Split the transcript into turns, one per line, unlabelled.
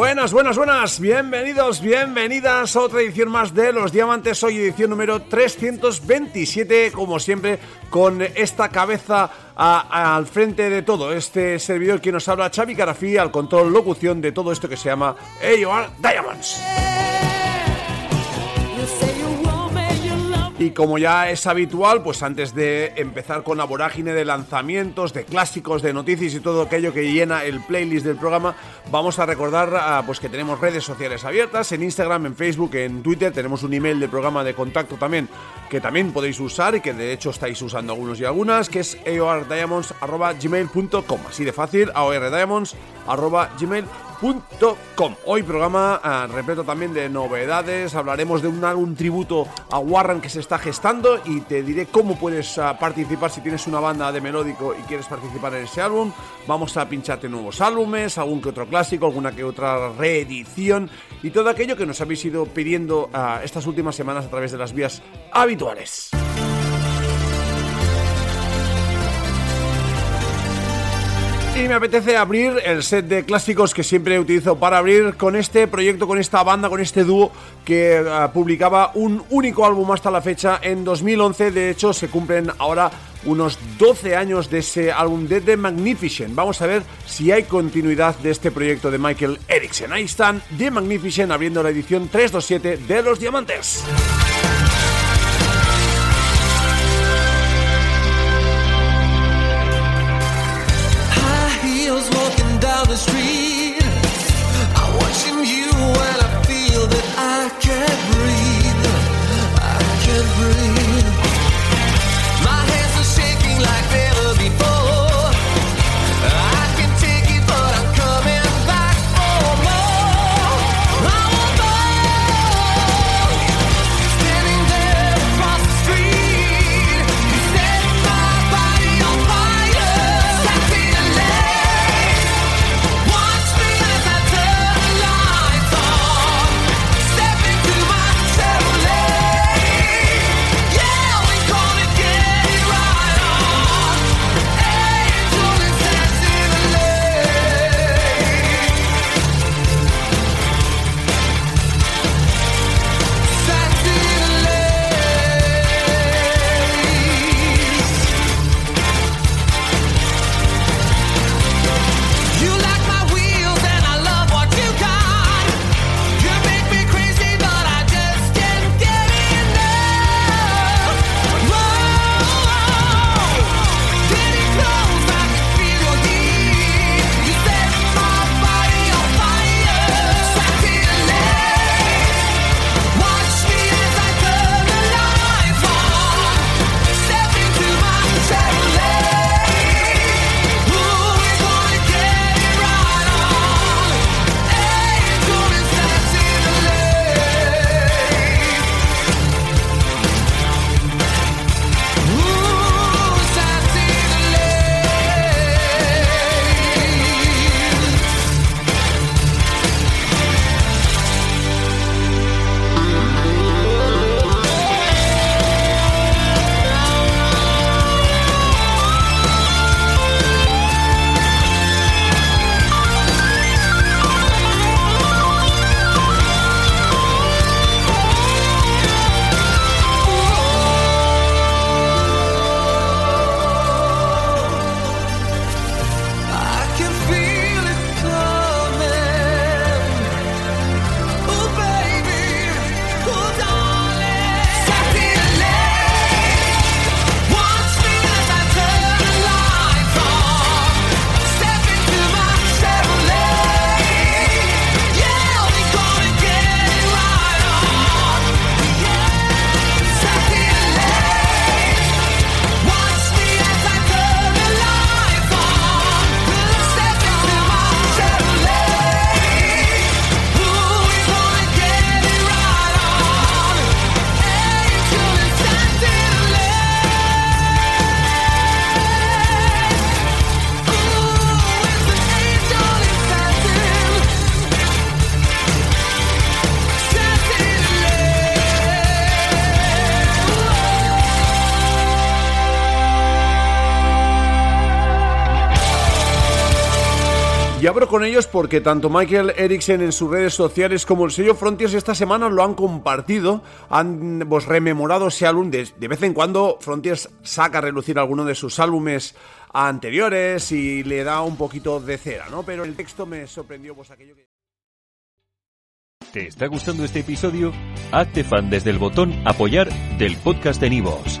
Buenas, buenas, buenas, bienvenidos, bienvenidas. A otra edición más de Los Diamantes, hoy edición número 327, como siempre, con esta cabeza al frente de todo, este servidor que nos habla, Xavi Carafí, al control, locución de todo esto que se llama AOR Diamonds. Y como ya es habitual, pues antes de empezar con la vorágine de lanzamientos, de clásicos, de noticias y todo aquello que llena el playlist del programa, vamos a recordar ah, pues que tenemos redes sociales abiertas. En Instagram, en Facebook, en Twitter, tenemos un email del programa de contacto también que también podéis usar y que de hecho estáis usando algunos y algunas, que es aordiamonds.gmail.com, así de fácil, aordiamonds.gmail.com Hoy programa uh, repleto también de novedades, hablaremos de un álbum tributo a Warren que se está gestando y te diré cómo puedes ah, participar si tienes una banda de melódico y quieres participar en ese álbum. Vamos a pincharte nuevos álbumes, algún que otro clásico, alguna que otra reedición y todo aquello que nos habéis ido pidiendo uh, estas últimas semanas a través de las vías habituales. Y me apetece abrir el set de clásicos que siempre utilizo para abrir con este proyecto, con esta banda, con este dúo que eh, publicaba un único álbum hasta la fecha en 2011. De hecho, se cumplen ahora unos 12 años de ese álbum de The Magnificent. Vamos a ver si hay continuidad de este proyecto de Michael Erickson. Ahí están The Magnificent abriendo la edición 327 de Los Diamantes. The street. I'm watching you con ellos porque tanto Michael Eriksen en sus redes sociales como el sello Frontiers esta semana lo han compartido, han pues, rememorado ese álbum. De, de vez en cuando Frontiers saca a relucir alguno de sus álbumes anteriores y le da un poquito de cera, ¿no? Pero el texto me sorprendió, pues aquello que...
¿Te está gustando este episodio? Hazte fan desde el botón Apoyar del podcast de Nivos.